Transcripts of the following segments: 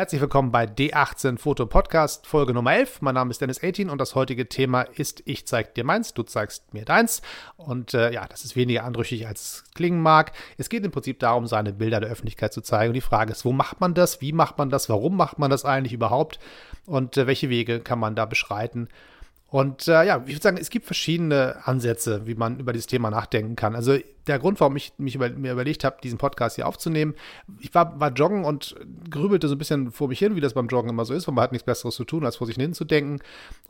Herzlich willkommen bei D18 Foto Podcast, Folge Nummer 11. Mein Name ist Dennis 18 und das heutige Thema ist Ich zeig dir meins, du zeigst mir deins. Und äh, ja, das ist weniger anrüchig, als es klingen mag. Es geht im Prinzip darum, seine Bilder der Öffentlichkeit zu zeigen. Und die Frage ist, wo macht man das? Wie macht man das? Warum macht man das eigentlich überhaupt? Und äh, welche Wege kann man da beschreiten? Und äh, ja, ich würde sagen, es gibt verschiedene Ansätze, wie man über dieses Thema nachdenken kann. Also der Grund, warum ich mich über, mir überlegt habe, diesen Podcast hier aufzunehmen, ich war, war joggen und grübelte so ein bisschen vor mich hin, wie das beim Joggen immer so ist, weil man hat nichts Besseres zu tun, als vor sich hin zu denken.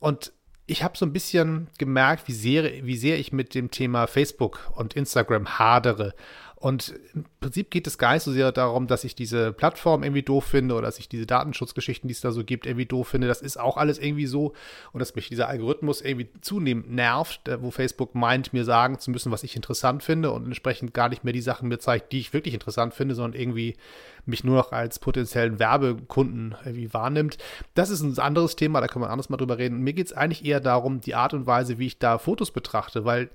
Und ich habe so ein bisschen gemerkt, wie sehr, wie sehr ich mit dem Thema Facebook und Instagram hadere. Und im Prinzip geht es gar nicht so sehr darum, dass ich diese Plattform irgendwie doof finde oder dass ich diese Datenschutzgeschichten, die es da so gibt, irgendwie doof finde. Das ist auch alles irgendwie so. Und dass mich dieser Algorithmus irgendwie zunehmend nervt, wo Facebook meint, mir sagen zu müssen, was ich interessant finde und entsprechend gar nicht mehr die Sachen mir zeigt, die ich wirklich interessant finde, sondern irgendwie mich nur noch als potenziellen Werbekunden irgendwie wahrnimmt. Das ist ein anderes Thema, da können wir anders mal drüber reden. Mir geht es eigentlich eher darum, die Art und Weise, wie ich da Fotos betrachte, weil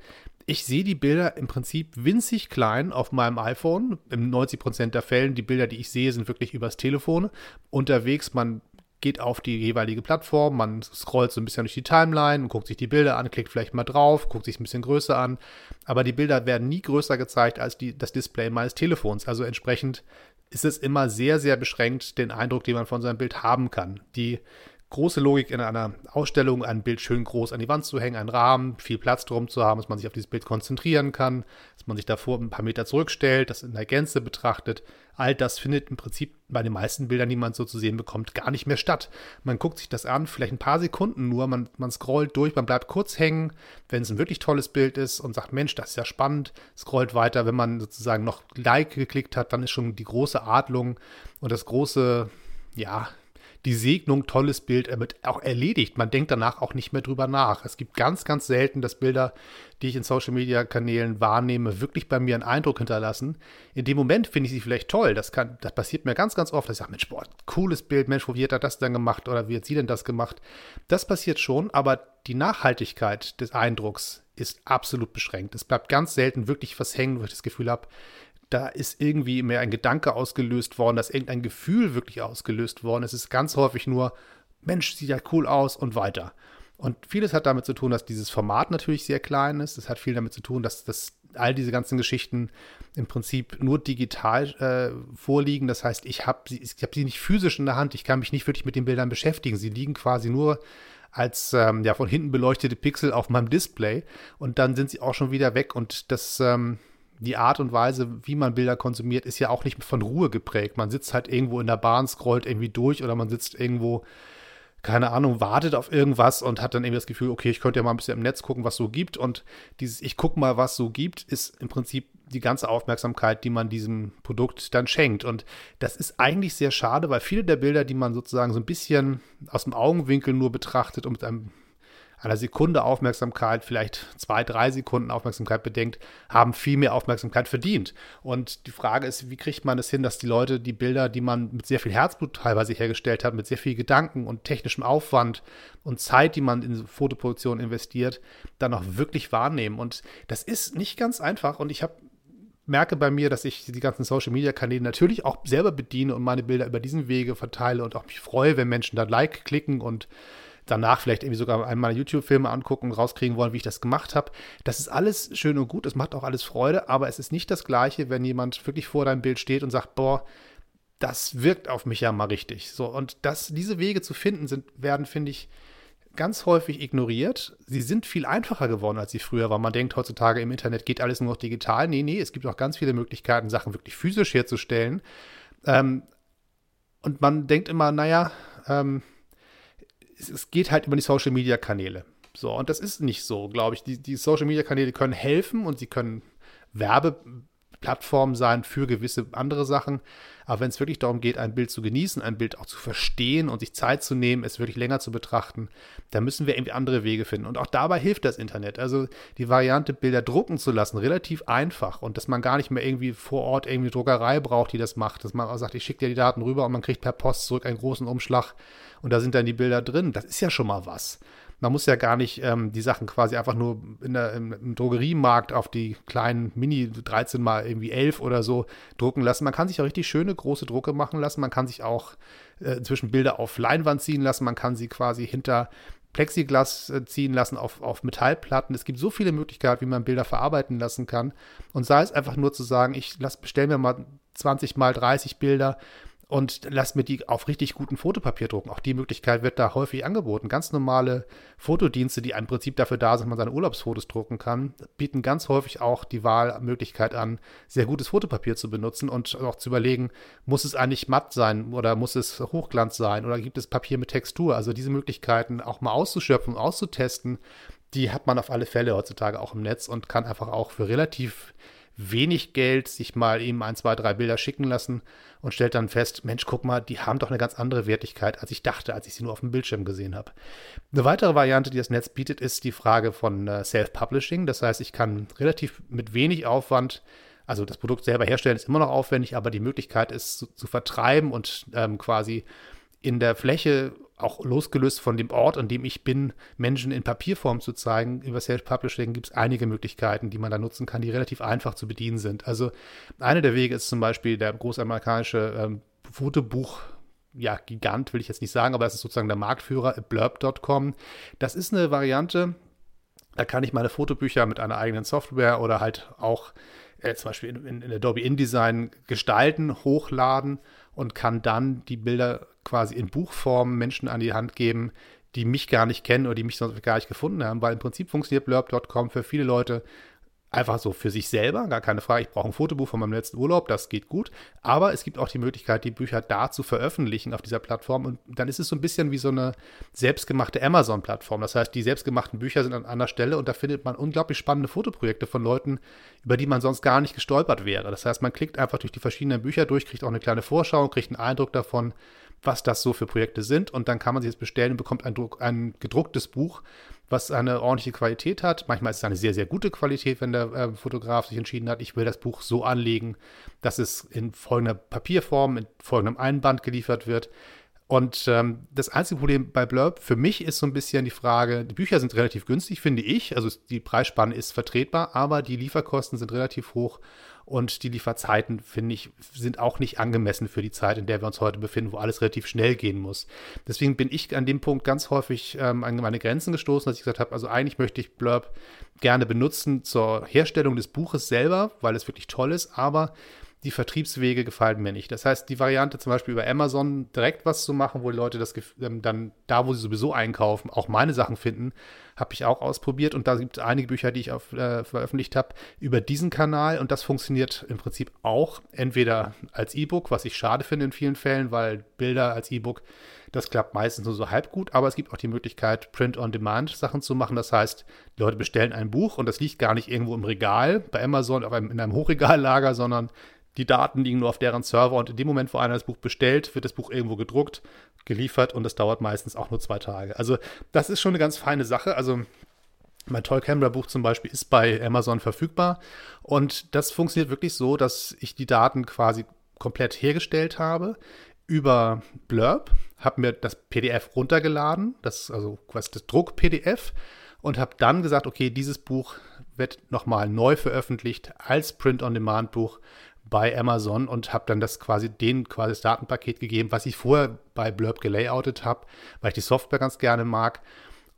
ich sehe die Bilder im Prinzip winzig klein auf meinem iPhone. In 90 Prozent der Fällen, die Bilder, die ich sehe, sind wirklich übers Telefon. Unterwegs, man geht auf die jeweilige Plattform, man scrollt so ein bisschen durch die Timeline und guckt sich die Bilder an, klickt vielleicht mal drauf, guckt sich ein bisschen größer an. Aber die Bilder werden nie größer gezeigt als die, das Display meines Telefons. Also entsprechend ist es immer sehr, sehr beschränkt, den Eindruck, den man von seinem Bild haben kann. Die große Logik in einer Ausstellung, ein Bild schön groß an die Wand zu hängen, einen Rahmen, viel Platz drum zu haben, dass man sich auf dieses Bild konzentrieren kann, dass man sich davor ein paar Meter zurückstellt, das in der Gänze betrachtet. All das findet im Prinzip bei den meisten Bildern, die man so zu sehen bekommt, gar nicht mehr statt. Man guckt sich das an, vielleicht ein paar Sekunden nur, man, man scrollt durch, man bleibt kurz hängen, wenn es ein wirklich tolles Bild ist und sagt, Mensch, das ist ja spannend, scrollt weiter. Wenn man sozusagen noch Like geklickt hat, dann ist schon die große Adlung und das große, ja, die Segnung, tolles Bild, wird auch erledigt. Man denkt danach auch nicht mehr drüber nach. Es gibt ganz, ganz selten, dass Bilder, die ich in Social Media Kanälen wahrnehme, wirklich bei mir einen Eindruck hinterlassen. In dem Moment finde ich sie vielleicht toll. Das, kann, das passiert mir ganz, ganz oft, ich sage, Mensch, boah, cooles Bild, Mensch, wie hat er das denn gemacht oder wie hat sie denn das gemacht? Das passiert schon, aber die Nachhaltigkeit des Eindrucks ist absolut beschränkt. Es bleibt ganz selten wirklich was hängen, wo ich das Gefühl habe, da ist irgendwie mehr ein Gedanke ausgelöst worden, dass irgendein Gefühl wirklich ausgelöst worden ist. Es ist ganz häufig nur, Mensch, sieht ja cool aus und weiter. Und vieles hat damit zu tun, dass dieses Format natürlich sehr klein ist. Es hat viel damit zu tun, dass, dass all diese ganzen Geschichten im Prinzip nur digital äh, vorliegen. Das heißt, ich habe sie, hab sie nicht physisch in der Hand. Ich kann mich nicht wirklich mit den Bildern beschäftigen. Sie liegen quasi nur als ähm, ja, von hinten beleuchtete Pixel auf meinem Display und dann sind sie auch schon wieder weg. Und das ähm, die Art und Weise, wie man Bilder konsumiert, ist ja auch nicht von Ruhe geprägt. Man sitzt halt irgendwo in der Bahn, scrollt irgendwie durch oder man sitzt irgendwo, keine Ahnung, wartet auf irgendwas und hat dann irgendwie das Gefühl, okay, ich könnte ja mal ein bisschen im Netz gucken, was so gibt. Und dieses Ich gucke mal, was so gibt, ist im Prinzip die ganze Aufmerksamkeit, die man diesem Produkt dann schenkt. Und das ist eigentlich sehr schade, weil viele der Bilder, die man sozusagen so ein bisschen aus dem Augenwinkel nur betrachtet und mit einem einer Sekunde Aufmerksamkeit, vielleicht zwei, drei Sekunden Aufmerksamkeit bedenkt, haben viel mehr Aufmerksamkeit verdient. Und die Frage ist, wie kriegt man es hin, dass die Leute die Bilder, die man mit sehr viel Herzblut teilweise hergestellt hat, mit sehr viel Gedanken und technischem Aufwand und Zeit, die man in Fotoproduktion investiert, dann auch wirklich wahrnehmen. Und das ist nicht ganz einfach. Und ich habe merke bei mir, dass ich die ganzen Social Media Kanäle natürlich auch selber bediene und meine Bilder über diesen Wege verteile und auch mich freue, wenn Menschen da Like klicken und danach vielleicht irgendwie sogar einmal YouTube-Filme angucken und rauskriegen wollen, wie ich das gemacht habe. Das ist alles schön und gut, es macht auch alles Freude, aber es ist nicht das Gleiche, wenn jemand wirklich vor deinem Bild steht und sagt, boah, das wirkt auf mich ja mal richtig. So, und das, diese Wege zu finden sind, werden, finde ich, ganz häufig ignoriert. Sie sind viel einfacher geworden, als sie früher waren. Man denkt heutzutage im Internet geht alles nur noch digital. Nee, nee, es gibt auch ganz viele Möglichkeiten, Sachen wirklich physisch herzustellen. Ähm, und man denkt immer, naja, ähm, es, es geht halt über die Social Media Kanäle. So, und das ist nicht so, glaube ich. Die, die Social Media Kanäle können helfen und sie können Werbe Plattform sein für gewisse andere Sachen. Aber wenn es wirklich darum geht, ein Bild zu genießen, ein Bild auch zu verstehen und sich Zeit zu nehmen, es wirklich länger zu betrachten, dann müssen wir irgendwie andere Wege finden. Und auch dabei hilft das Internet. Also die Variante, Bilder drucken zu lassen, relativ einfach und dass man gar nicht mehr irgendwie vor Ort irgendwie Druckerei braucht, die das macht. Dass man auch sagt, ich schicke dir die Daten rüber und man kriegt per Post zurück einen großen Umschlag und da sind dann die Bilder drin. Das ist ja schon mal was. Man muss ja gar nicht ähm, die Sachen quasi einfach nur der, im, im, Drogeriemarkt auf die kleinen Mini 13 mal irgendwie 11 oder so drucken lassen. Man kann sich auch richtig schöne große Drucke machen lassen. Man kann sich auch äh, inzwischen Bilder auf Leinwand ziehen lassen. Man kann sie quasi hinter Plexiglas äh, ziehen lassen auf, auf Metallplatten. Es gibt so viele Möglichkeiten, wie man Bilder verarbeiten lassen kann. Und sei es einfach nur zu sagen, ich bestelle mir mal 20 mal 30 Bilder und lass mir die auf richtig guten Fotopapier drucken. Auch die Möglichkeit wird da häufig angeboten. Ganz normale Fotodienste, die im Prinzip dafür da sind, dass man seine Urlaubsfotos drucken kann, bieten ganz häufig auch die Wahlmöglichkeit an, sehr gutes Fotopapier zu benutzen und auch zu überlegen, muss es eigentlich matt sein oder muss es Hochglanz sein oder gibt es Papier mit Textur? Also diese Möglichkeiten auch mal auszuschöpfen, auszutesten, die hat man auf alle Fälle heutzutage auch im Netz und kann einfach auch für relativ wenig Geld sich mal eben ein, zwei, drei Bilder schicken lassen und stellt dann fest, Mensch, guck mal, die haben doch eine ganz andere Wertigkeit, als ich dachte, als ich sie nur auf dem Bildschirm gesehen habe. Eine weitere Variante, die das Netz bietet, ist die Frage von äh, Self-Publishing. Das heißt, ich kann relativ mit wenig Aufwand also das Produkt selber herstellen ist immer noch aufwendig, aber die Möglichkeit ist zu, zu vertreiben und ähm, quasi in der Fläche auch losgelöst von dem Ort, an dem ich bin, Menschen in Papierform zu zeigen. Über Self-Publishing gibt es einige Möglichkeiten, die man da nutzen kann, die relativ einfach zu bedienen sind. Also einer der Wege ist zum Beispiel der großamerikanische ähm, Fotobuch ja, Gigant will ich jetzt nicht sagen, aber das ist sozusagen der Marktführer, blurb.com. Das ist eine Variante, da kann ich meine Fotobücher mit einer eigenen Software oder halt auch äh, zum Beispiel in, in Adobe InDesign gestalten, hochladen und kann dann die Bilder quasi in Buchform Menschen an die Hand geben, die mich gar nicht kennen oder die mich sonst gar nicht gefunden haben, weil im Prinzip funktioniert blurb.com für viele Leute einfach so für sich selber, gar keine Frage, ich brauche ein Fotobuch von meinem letzten Urlaub, das geht gut. Aber es gibt auch die Möglichkeit, die Bücher da zu veröffentlichen auf dieser Plattform. Und dann ist es so ein bisschen wie so eine selbstgemachte Amazon-Plattform. Das heißt, die selbstgemachten Bücher sind an einer Stelle und da findet man unglaublich spannende Fotoprojekte von Leuten, über die man sonst gar nicht gestolpert wäre. Das heißt, man klickt einfach durch die verschiedenen Bücher durch, kriegt auch eine kleine Vorschau, kriegt einen Eindruck davon, was das so für Projekte sind. Und dann kann man sich jetzt bestellen und bekommt ein, Druck, ein gedrucktes Buch, was eine ordentliche Qualität hat. Manchmal ist es eine sehr, sehr gute Qualität, wenn der äh, Fotograf sich entschieden hat, ich will das Buch so anlegen, dass es in folgender Papierform, in folgendem Einband geliefert wird. Und ähm, das einzige Problem bei Blurb für mich ist so ein bisschen die Frage, die Bücher sind relativ günstig, finde ich. Also die Preisspanne ist vertretbar, aber die Lieferkosten sind relativ hoch und die Lieferzeiten, finde ich, sind auch nicht angemessen für die Zeit, in der wir uns heute befinden, wo alles relativ schnell gehen muss. Deswegen bin ich an dem Punkt ganz häufig ähm, an meine Grenzen gestoßen, dass ich gesagt habe, also eigentlich möchte ich Blurb gerne benutzen zur Herstellung des Buches selber, weil es wirklich toll ist, aber die Vertriebswege gefallen mir nicht. Das heißt, die Variante zum Beispiel über Amazon direkt was zu machen, wo die Leute das ähm, dann da, wo sie sowieso einkaufen, auch meine Sachen finden, habe ich auch ausprobiert. Und da gibt es einige Bücher, die ich auf, äh, veröffentlicht habe, über diesen Kanal. Und das funktioniert im Prinzip auch entweder als E-Book, was ich schade finde in vielen Fällen, weil Bilder als E-Book, das klappt meistens nur so halb gut. Aber es gibt auch die Möglichkeit, Print-on-Demand-Sachen zu machen. Das heißt, die Leute bestellen ein Buch und das liegt gar nicht irgendwo im Regal bei Amazon auf einem, in einem Hochregallager, sondern die Daten liegen nur auf deren Server und in dem Moment, wo einer das Buch bestellt, wird das Buch irgendwo gedruckt, geliefert und das dauert meistens auch nur zwei Tage. Also das ist schon eine ganz feine Sache. Also mein Toy Camera Buch zum Beispiel ist bei Amazon verfügbar und das funktioniert wirklich so, dass ich die Daten quasi komplett hergestellt habe über Blurb, habe mir das PDF runtergeladen, das also quasi das Druck-PDF und habe dann gesagt, okay, dieses Buch wird nochmal neu veröffentlicht als Print-on-Demand-Buch bei Amazon und habe dann das quasi den quasi das Datenpaket gegeben, was ich vorher bei Blurb gelayoutet habe, weil ich die Software ganz gerne mag.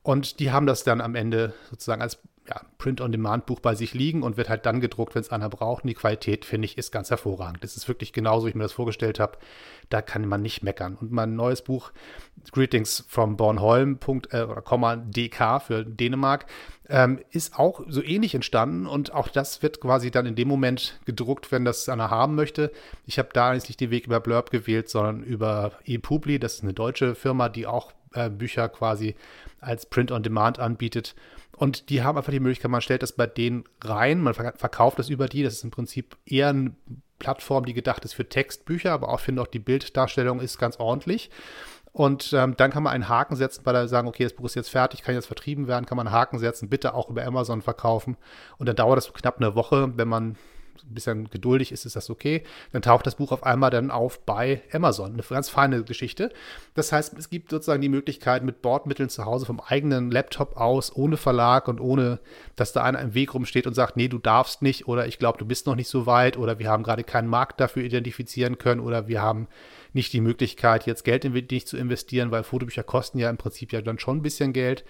Und die haben das dann am Ende sozusagen als ja, Print-on-Demand-Buch bei sich liegen und wird halt dann gedruckt, wenn es einer braucht. Und die Qualität, finde ich, ist ganz hervorragend. Das ist wirklich genauso, wie ich mir das vorgestellt habe. Da kann man nicht meckern. Und mein neues Buch, Greetings from Bornholm, äh, oder DK für Dänemark, ähm, ist auch so ähnlich entstanden. Und auch das wird quasi dann in dem Moment gedruckt, wenn das einer haben möchte. Ich habe da nicht den Weg über Blurb gewählt, sondern über ePubli. Das ist eine deutsche Firma, die auch Bücher quasi als Print-on-Demand anbietet. Und die haben einfach die Möglichkeit, man stellt das bei denen rein, man verkauft das über die. Das ist im Prinzip eher eine Plattform, die gedacht ist für Textbücher, aber auch finde auch die Bilddarstellung ist ganz ordentlich. Und ähm, dann kann man einen Haken setzen, weil er sagen, okay, das Buch ist jetzt fertig, kann jetzt vertrieben werden, kann man einen Haken setzen, bitte auch über Amazon verkaufen. Und dann dauert das knapp eine Woche, wenn man ein bisschen geduldig ist, ist das okay. Dann taucht das Buch auf einmal dann auf bei Amazon. Eine ganz feine Geschichte. Das heißt, es gibt sozusagen die Möglichkeit, mit Bordmitteln zu Hause vom eigenen Laptop aus, ohne Verlag und ohne, dass da einer im Weg rumsteht und sagt, nee, du darfst nicht oder ich glaube, du bist noch nicht so weit oder wir haben gerade keinen Markt dafür identifizieren können oder wir haben nicht die Möglichkeit, jetzt Geld in dich zu investieren, weil Fotobücher kosten ja im Prinzip ja dann schon ein bisschen Geld.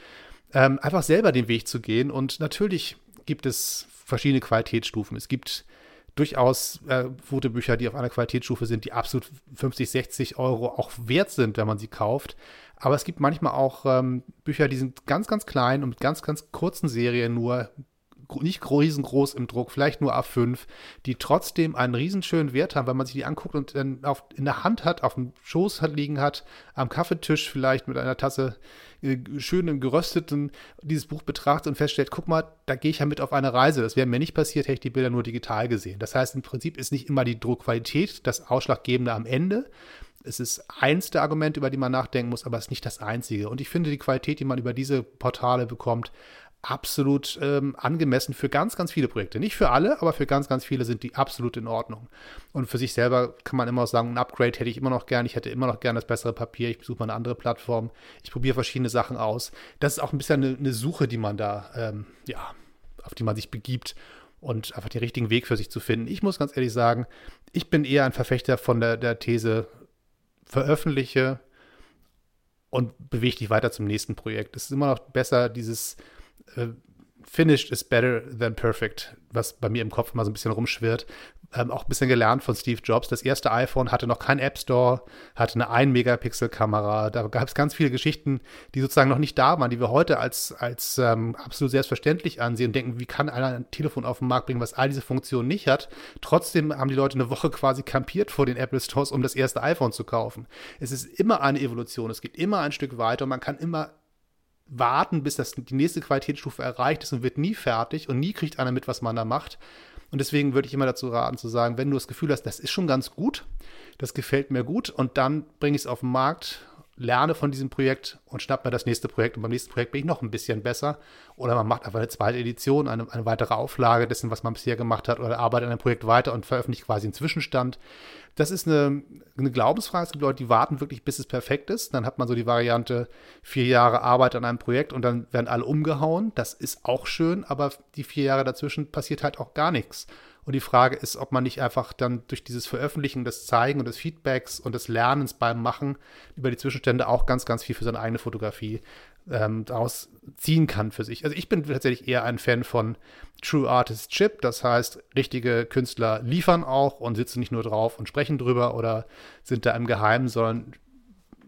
Ähm, einfach selber den Weg zu gehen. Und natürlich gibt es verschiedene Qualitätsstufen. Es gibt durchaus äh, Fotobücher, die auf einer Qualitätsstufe sind, die absolut 50, 60 Euro auch wert sind, wenn man sie kauft. Aber es gibt manchmal auch ähm, Bücher, die sind ganz, ganz klein und mit ganz, ganz kurzen Serien nur nicht riesengroß im Druck, vielleicht nur A5, die trotzdem einen riesenschönen Wert haben, wenn man sich die anguckt und dann auf, in der Hand hat, auf dem Schoß liegen hat, am Kaffeetisch vielleicht mit einer Tasse äh, schönem gerösteten dieses Buch betrachtet und feststellt, guck mal, da gehe ich ja mit auf eine Reise. Das wäre mir nicht passiert, hätte ich die Bilder nur digital gesehen. Das heißt, im Prinzip ist nicht immer die Druckqualität das Ausschlaggebende am Ende, es ist eins der Argumente, über die man nachdenken muss, aber es ist nicht das einzige. Und ich finde die Qualität, die man über diese Portale bekommt, absolut ähm, angemessen für ganz, ganz viele Projekte. Nicht für alle, aber für ganz, ganz viele sind die absolut in Ordnung. Und für sich selber kann man immer sagen, ein Upgrade hätte ich immer noch gern. Ich hätte immer noch gern das bessere Papier. Ich besuche mal eine andere Plattform. Ich probiere verschiedene Sachen aus. Das ist auch ein bisschen eine, eine Suche, die man da, ähm, ja, auf die man sich begibt und einfach den richtigen Weg für sich zu finden. Ich muss ganz ehrlich sagen, ich bin eher ein Verfechter von der, der These, veröffentliche und bewege dich weiter zum nächsten Projekt. Es ist immer noch besser, dieses äh, finished is better than perfect, was bei mir im Kopf mal so ein bisschen rumschwirrt. Ähm, auch ein bisschen gelernt von Steve Jobs. Das erste iPhone hatte noch keinen App Store, hatte eine 1-Megapixel-Kamera. Da gab es ganz viele Geschichten, die sozusagen noch nicht da waren, die wir heute als, als ähm, absolut selbstverständlich ansehen und denken, wie kann einer ein Telefon auf den Markt bringen, was all diese Funktionen nicht hat. Trotzdem haben die Leute eine Woche quasi kampiert vor den Apple Stores, um das erste iPhone zu kaufen. Es ist immer eine Evolution, es geht immer ein Stück weiter und man kann immer warten, bis das die nächste Qualitätsstufe erreicht ist und wird nie fertig und nie kriegt einer mit, was man da macht. Und deswegen würde ich immer dazu raten, zu sagen, wenn du das Gefühl hast, das ist schon ganz gut, das gefällt mir gut und dann bringe ich es auf den Markt lerne von diesem Projekt und schnapp mir das nächste Projekt und beim nächsten Projekt bin ich noch ein bisschen besser. Oder man macht einfach eine zweite Edition, eine, eine weitere Auflage dessen, was man bisher gemacht hat, oder arbeitet an einem Projekt weiter und veröffentlicht quasi einen Zwischenstand. Das ist eine, eine Glaubensfrage. Es gibt Leute, die warten wirklich, bis es perfekt ist. Dann hat man so die Variante, vier Jahre Arbeit an einem Projekt und dann werden alle umgehauen. Das ist auch schön, aber die vier Jahre dazwischen passiert halt auch gar nichts. Und die Frage ist, ob man nicht einfach dann durch dieses Veröffentlichen, das Zeigen und des Feedbacks und des Lernens beim Machen über die Zwischenstände auch ganz, ganz viel für seine eigene Fotografie ähm, daraus ziehen kann für sich. Also ich bin tatsächlich eher ein Fan von True Artist Chip, das heißt, richtige Künstler liefern auch und sitzen nicht nur drauf und sprechen drüber oder sind da im Geheimen, sondern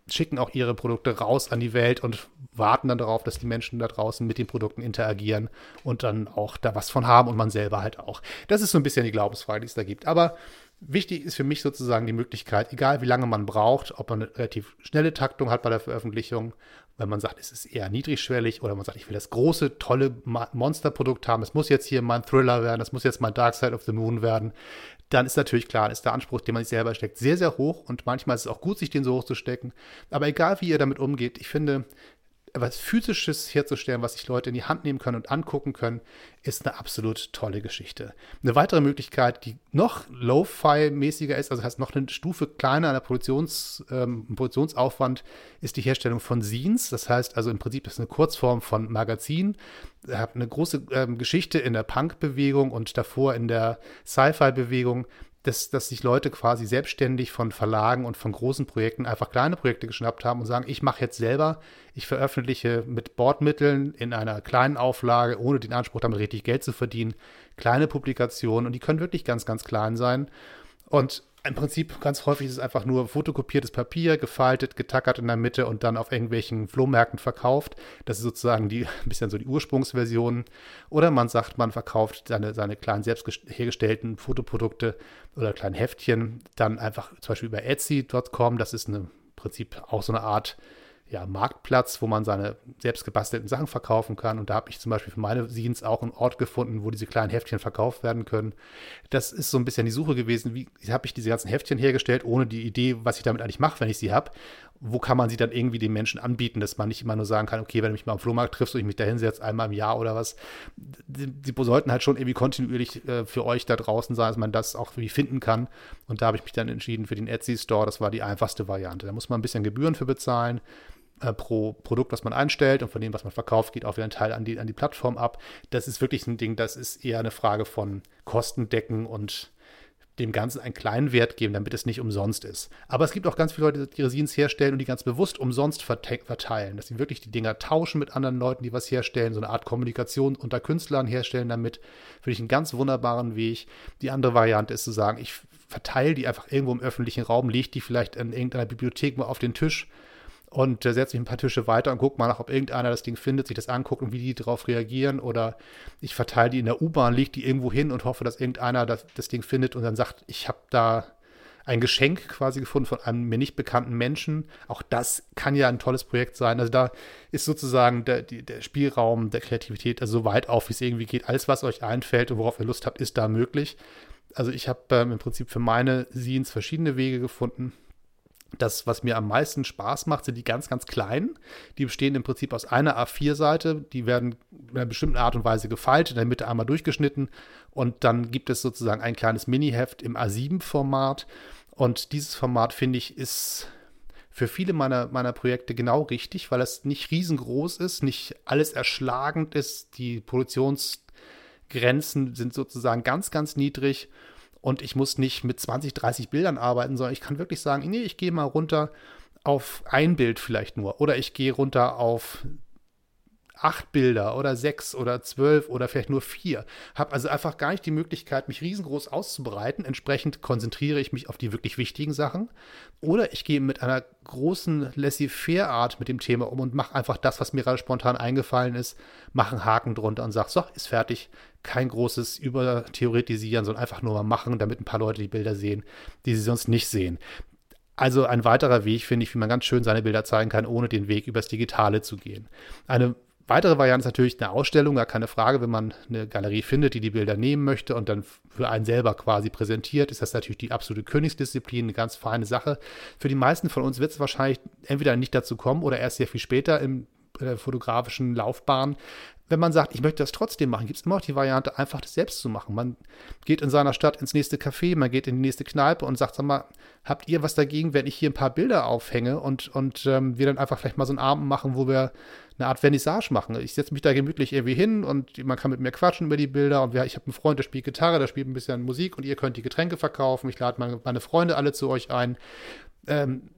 schicken auch ihre Produkte raus an die Welt und warten dann darauf, dass die Menschen da draußen mit den Produkten interagieren und dann auch da was von haben und man selber halt auch. Das ist so ein bisschen die Glaubensfrage, die es da gibt. Aber wichtig ist für mich sozusagen die Möglichkeit, egal wie lange man braucht, ob man eine relativ schnelle Taktung hat bei der Veröffentlichung, wenn man sagt, es ist eher niedrigschwellig oder man sagt, ich will das große, tolle Monsterprodukt haben, es muss jetzt hier mein Thriller werden, es muss jetzt mein Dark Side of the Moon werden, dann ist natürlich klar, ist der Anspruch, den man sich selber steckt, sehr, sehr hoch und manchmal ist es auch gut, sich den so hoch zu stecken. Aber egal, wie ihr damit umgeht, ich finde, was Physisches herzustellen, was sich Leute in die Hand nehmen können und angucken können, ist eine absolut tolle Geschichte. Eine weitere Möglichkeit, die noch Lo-Fi-mäßiger ist, also heißt noch eine Stufe kleiner an der Produktions, ähm, Produktionsaufwand, ist die Herstellung von Scenes. Das heißt also im Prinzip ist es eine Kurzform von Magazin. Ich habe eine große ähm, Geschichte in der Punk-Bewegung und davor in der Sci-Fi-Bewegung dass, dass sich Leute quasi selbstständig von Verlagen und von großen Projekten einfach kleine Projekte geschnappt haben und sagen, ich mache jetzt selber, ich veröffentliche mit Bordmitteln in einer kleinen Auflage, ohne den Anspruch, damit richtig Geld zu verdienen, kleine Publikationen und die können wirklich ganz, ganz klein sein. Und im Prinzip ganz häufig ist es einfach nur fotokopiertes Papier, gefaltet, getackert in der Mitte und dann auf irgendwelchen Flohmärkten verkauft. Das ist sozusagen die, ein bisschen so die Ursprungsversion. Oder man sagt, man verkauft seine, seine kleinen selbst hergestellten Fotoprodukte oder kleinen Heftchen dann einfach zum Beispiel über Etsy.com. Das ist eine, im Prinzip auch so eine Art ja, Marktplatz, wo man seine selbst gebastelten Sachen verkaufen kann. Und da habe ich zum Beispiel für meine Scenes auch einen Ort gefunden, wo diese kleinen Heftchen verkauft werden können. Das ist so ein bisschen die Suche gewesen, wie habe ich diese ganzen Heftchen hergestellt, ohne die Idee, was ich damit eigentlich mache, wenn ich sie habe. wo kann man sie dann irgendwie den Menschen anbieten, dass man nicht immer nur sagen kann, okay, wenn du mich mal am Flohmarkt triffst und ich mich da hinsetze, einmal im Jahr oder was. Die sollten halt schon irgendwie kontinuierlich äh, für euch da draußen sein, dass man das auch irgendwie finden kann. Und da habe ich mich dann entschieden für den Etsy Store. Das war die einfachste Variante. Da muss man ein bisschen Gebühren für bezahlen. Äh, pro Produkt, was man einstellt und von dem, was man verkauft, geht auch wieder ein Teil an die, an die Plattform ab. Das ist wirklich ein Ding, das ist eher eine Frage von Kostendecken und dem Ganzen einen kleinen Wert geben, damit es nicht umsonst ist. Aber es gibt auch ganz viele Leute, die Resins herstellen und die ganz bewusst umsonst verteilen, dass sie wirklich die Dinger tauschen mit anderen Leuten, die was herstellen, so eine Art Kommunikation unter Künstlern herstellen damit. Finde ich einen ganz wunderbaren Weg. Die andere Variante ist zu sagen, ich verteile die einfach irgendwo im öffentlichen Raum, lege die vielleicht in irgendeiner Bibliothek mal auf den Tisch und äh, setze mich ein paar Tische weiter und gucke mal nach, ob irgendeiner das Ding findet, sich das anguckt und wie die darauf reagieren. Oder ich verteile die in der U-Bahn, lege die irgendwo hin und hoffe, dass irgendeiner das, das Ding findet und dann sagt, ich habe da ein Geschenk quasi gefunden von einem mir nicht bekannten Menschen. Auch das kann ja ein tolles Projekt sein. Also da ist sozusagen der, der Spielraum der Kreativität also so weit auf, wie es irgendwie geht. Alles, was euch einfällt und worauf ihr Lust habt, ist da möglich. Also ich habe ähm, im Prinzip für meine Scenes verschiedene Wege gefunden das, was mir am meisten Spaß macht, sind die ganz, ganz kleinen. Die bestehen im Prinzip aus einer A4-Seite. Die werden in einer bestimmten Art und Weise gefaltet, in der Mitte einmal durchgeschnitten. Und dann gibt es sozusagen ein kleines Mini-Heft im A7-Format. Und dieses Format, finde ich, ist für viele meiner, meiner Projekte genau richtig, weil es nicht riesengroß ist, nicht alles erschlagend ist. Die Produktionsgrenzen sind sozusagen ganz, ganz niedrig und ich muss nicht mit 20, 30 Bildern arbeiten, sondern ich kann wirklich sagen, nee, ich gehe mal runter auf ein Bild vielleicht nur. Oder ich gehe runter auf acht Bilder oder sechs oder zwölf oder vielleicht nur vier. Habe also einfach gar nicht die Möglichkeit, mich riesengroß auszubreiten. Entsprechend konzentriere ich mich auf die wirklich wichtigen Sachen. Oder ich gehe mit einer großen Laissez-faire-Art mit dem Thema um und mache einfach das, was mir gerade spontan eingefallen ist, mache einen Haken drunter und sage, so, ist fertig. Kein großes Übertheoretisieren, sondern einfach nur mal machen, damit ein paar Leute die Bilder sehen, die sie sonst nicht sehen. Also ein weiterer Weg, finde ich, wie man ganz schön seine Bilder zeigen kann, ohne den Weg übers Digitale zu gehen. Eine Weitere Variante ist natürlich eine Ausstellung, gar keine Frage. Wenn man eine Galerie findet, die die Bilder nehmen möchte und dann für einen selber quasi präsentiert, ist das natürlich die absolute Königsdisziplin, eine ganz feine Sache. Für die meisten von uns wird es wahrscheinlich entweder nicht dazu kommen oder erst sehr viel später im der fotografischen Laufbahn. Wenn man sagt, ich möchte das trotzdem machen, gibt es immer auch die Variante, einfach das selbst zu machen. Man geht in seiner Stadt ins nächste Café, man geht in die nächste Kneipe und sagt, sag mal, habt ihr was dagegen, wenn ich hier ein paar Bilder aufhänge und, und ähm, wir dann einfach vielleicht mal so einen Abend machen, wo wir eine Art Vernissage machen. Ich setze mich da gemütlich irgendwie hin und man kann mit mir quatschen über die Bilder und wir, ich habe einen Freund, der spielt Gitarre, der spielt ein bisschen Musik und ihr könnt die Getränke verkaufen. Ich lade meine, meine Freunde alle zu euch ein. Ähm,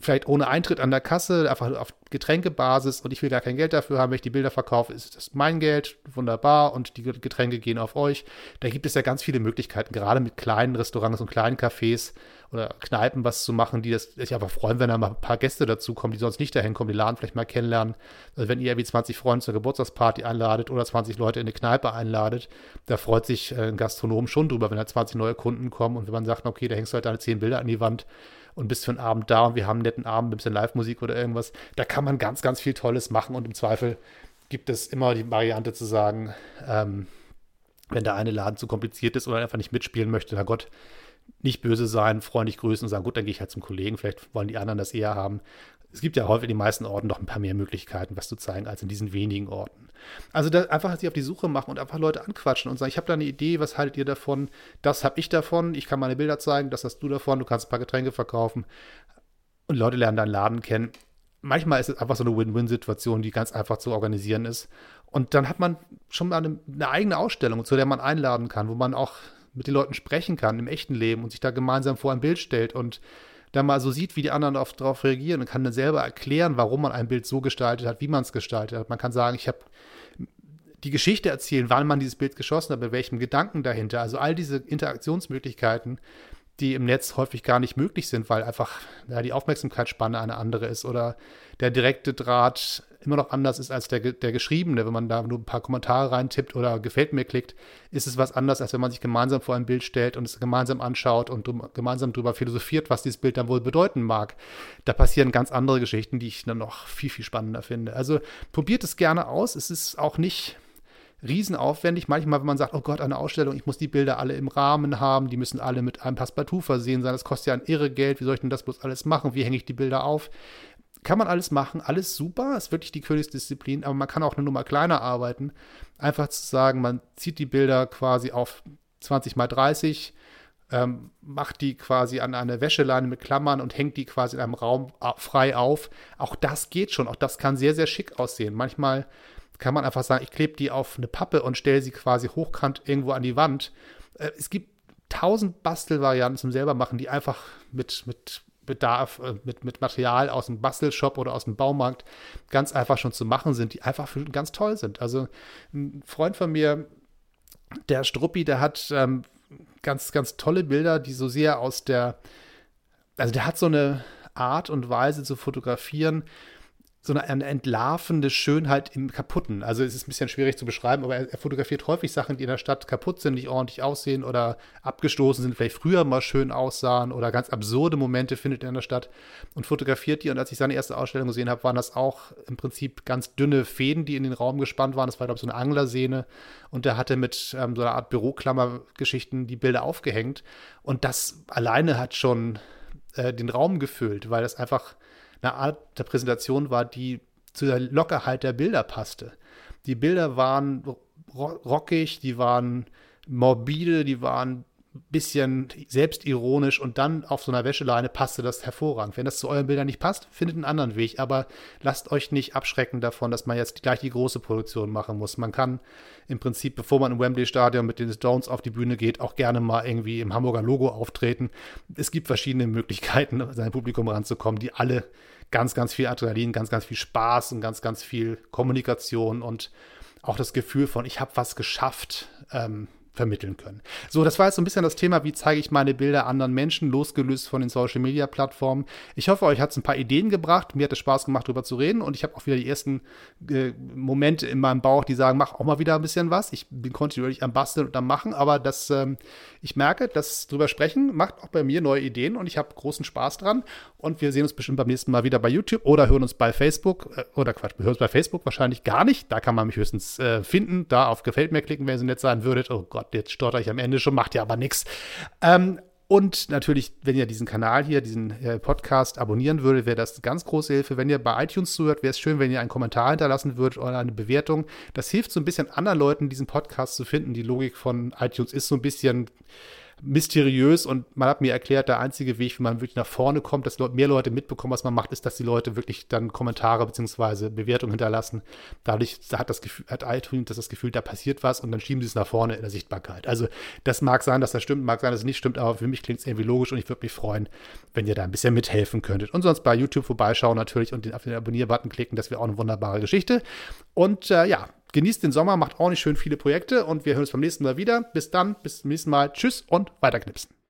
vielleicht ohne Eintritt an der Kasse, einfach auf Getränkebasis und ich will gar kein Geld dafür haben, wenn ich die Bilder verkaufe, ist das mein Geld, wunderbar und die Getränke gehen auf euch. Da gibt es ja ganz viele Möglichkeiten, gerade mit kleinen Restaurants und kleinen Cafés oder Kneipen was zu machen, die das sich aber freuen, wenn da mal ein paar Gäste dazukommen, die sonst nicht dahin kommen, die Laden vielleicht mal kennenlernen. Also wenn ihr wie 20 Freunde zur Geburtstagsparty einladet oder 20 Leute in eine Kneipe einladet, da freut sich äh, ein Gastronom schon drüber, wenn da 20 neue Kunden kommen und wenn man sagt, okay, da hängst du halt deine 10 Bilder an die Wand, und bist für einen Abend da und wir haben einen netten Abend, ein bisschen Live-Musik oder irgendwas. Da kann man ganz, ganz viel Tolles machen und im Zweifel gibt es immer die Variante zu sagen, ähm, wenn der eine Laden zu kompliziert ist oder einfach nicht mitspielen möchte, na Gott, nicht böse sein, freundlich grüßen und sagen, gut, dann gehe ich halt zum Kollegen, vielleicht wollen die anderen das eher haben. Es gibt ja häufig in den meisten Orten noch ein paar mehr Möglichkeiten, was zu zeigen, als in diesen wenigen Orten. Also einfach sich auf die Suche machen und einfach Leute anquatschen und sagen, ich habe da eine Idee, was haltet ihr davon? Das habe ich davon, ich kann meine Bilder zeigen, das hast du davon, du kannst ein paar Getränke verkaufen. Und Leute lernen deinen Laden kennen. Manchmal ist es einfach so eine Win-Win-Situation, die ganz einfach zu organisieren ist. Und dann hat man schon mal eine, eine eigene Ausstellung, zu der man einladen kann, wo man auch mit den Leuten sprechen kann im echten Leben und sich da gemeinsam vor ein Bild stellt und da mal so sieht, wie die anderen darauf reagieren und kann dann selber erklären, warum man ein Bild so gestaltet hat, wie man es gestaltet hat. Man kann sagen, ich habe die Geschichte erzählen, wann man dieses Bild geschossen hat, bei welchem Gedanken dahinter. Also all diese Interaktionsmöglichkeiten, die im Netz häufig gar nicht möglich sind, weil einfach ja, die Aufmerksamkeitsspanne eine andere ist oder der direkte Draht immer noch anders ist als der, der geschriebene. Wenn man da nur ein paar Kommentare reintippt oder gefällt mir klickt, ist es was anderes, als wenn man sich gemeinsam vor ein Bild stellt und es gemeinsam anschaut und drum, gemeinsam darüber philosophiert, was dieses Bild dann wohl bedeuten mag. Da passieren ganz andere Geschichten, die ich dann noch viel, viel spannender finde. Also probiert es gerne aus. Es ist auch nicht riesenaufwendig. Manchmal, wenn man sagt, oh Gott, eine Ausstellung, ich muss die Bilder alle im Rahmen haben, die müssen alle mit einem Passepartout versehen sein, das kostet ja ein irre Geld, wie soll ich denn das bloß alles machen, wie hänge ich die Bilder auf? Kann man alles machen, alles super, ist wirklich die Königsdisziplin, aber man kann auch eine Nummer kleiner arbeiten. Einfach zu sagen, man zieht die Bilder quasi auf 20 mal 30, ähm, macht die quasi an eine Wäscheleine mit Klammern und hängt die quasi in einem Raum frei auf. Auch das geht schon, auch das kann sehr, sehr schick aussehen. Manchmal kann man einfach sagen, ich klebe die auf eine Pappe und stelle sie quasi hochkant irgendwo an die Wand. Äh, es gibt tausend Bastelvarianten zum selber machen, die einfach mit, mit Bedarf, äh, mit, mit Material aus dem Bastelshop oder aus dem Baumarkt ganz einfach schon zu machen sind, die einfach ganz toll sind. Also ein Freund von mir, der Struppi, der hat ähm, ganz, ganz tolle Bilder, die so sehr aus der, also der hat so eine Art und Weise zu fotografieren, so eine, eine, entlarvende Schönheit im Kaputten. Also es ist ein bisschen schwierig zu beschreiben, aber er, er, fotografiert häufig Sachen, die in der Stadt kaputt sind, nicht ordentlich aussehen oder abgestoßen sind, vielleicht früher mal schön aussahen oder ganz absurde Momente findet er in der Stadt und fotografiert die. Und als ich seine erste Ausstellung gesehen habe, waren das auch im Prinzip ganz dünne Fäden, die in den Raum gespannt waren. Das war, glaube ich, so eine Anglersehne. Und er hatte mit ähm, so einer Art Büroklammergeschichten die Bilder aufgehängt. Und das alleine hat schon äh, den Raum gefüllt, weil das einfach eine Art der Präsentation war, die zu der Lockerheit der Bilder passte. Die Bilder waren rockig, die waren morbide, die waren bisschen selbstironisch und dann auf so einer Wäscheleine passte das hervorragend. Wenn das zu euren Bildern nicht passt, findet einen anderen Weg, aber lasst euch nicht abschrecken davon, dass man jetzt gleich die große Produktion machen muss. Man kann im Prinzip, bevor man im Wembley-Stadion mit den Stones auf die Bühne geht, auch gerne mal irgendwie im Hamburger Logo auftreten. Es gibt verschiedene Möglichkeiten, sein Publikum ranzukommen, die alle ganz, ganz viel Adrenalin, ganz, ganz viel Spaß und ganz, ganz viel Kommunikation und auch das Gefühl von, ich habe was geschafft, ähm, vermitteln können. So, das war jetzt so ein bisschen das Thema, wie zeige ich meine Bilder anderen Menschen, losgelöst von den Social Media Plattformen. Ich hoffe, euch hat es ein paar Ideen gebracht. Mir hat es Spaß gemacht, darüber zu reden und ich habe auch wieder die ersten äh, Momente in meinem Bauch, die sagen, mach auch mal wieder ein bisschen was. Ich bin kontinuierlich am Basteln und am Machen, aber das, ähm, ich merke, dass drüber sprechen macht auch bei mir neue Ideen und ich habe großen Spaß dran und wir sehen uns bestimmt beim nächsten Mal wieder bei YouTube oder hören uns bei Facebook äh, oder Quatsch, wir hören uns bei Facebook wahrscheinlich gar nicht. Da kann man mich höchstens äh, finden, da auf Gefällt mir klicken, wenn ihr so nett sein würdet. Oh Gott, jetzt stotter ich am Ende schon, macht ja aber nichts. Ähm, und natürlich, wenn ihr diesen Kanal hier, diesen äh, Podcast abonnieren würdet, wäre das eine ganz große Hilfe. Wenn ihr bei iTunes zuhört, wäre es schön, wenn ihr einen Kommentar hinterlassen würdet oder eine Bewertung. Das hilft so ein bisschen anderen Leuten, diesen Podcast zu finden. Die Logik von iTunes ist so ein bisschen mysteriös und man hat mir erklärt, der einzige Weg, wie man wirklich nach vorne kommt, dass mehr Leute mitbekommen, was man macht, ist, dass die Leute wirklich dann Kommentare bzw. Bewertungen hinterlassen. Dadurch hat das Gefühl, hat iTunes das Gefühl, da passiert was und dann schieben sie es nach vorne in der Sichtbarkeit. Also das mag sein, dass das stimmt, mag sein, dass es nicht stimmt, aber für mich klingt es irgendwie logisch und ich würde mich freuen, wenn ihr da ein bisschen mithelfen könntet. Und sonst bei YouTube vorbeischauen natürlich und auf den Abonnier-Button klicken, das wäre auch eine wunderbare Geschichte. Und äh, ja, Genießt den Sommer, macht ordentlich schön viele Projekte und wir hören uns beim nächsten Mal wieder. Bis dann, bis zum nächsten Mal. Tschüss und weiterknipsen.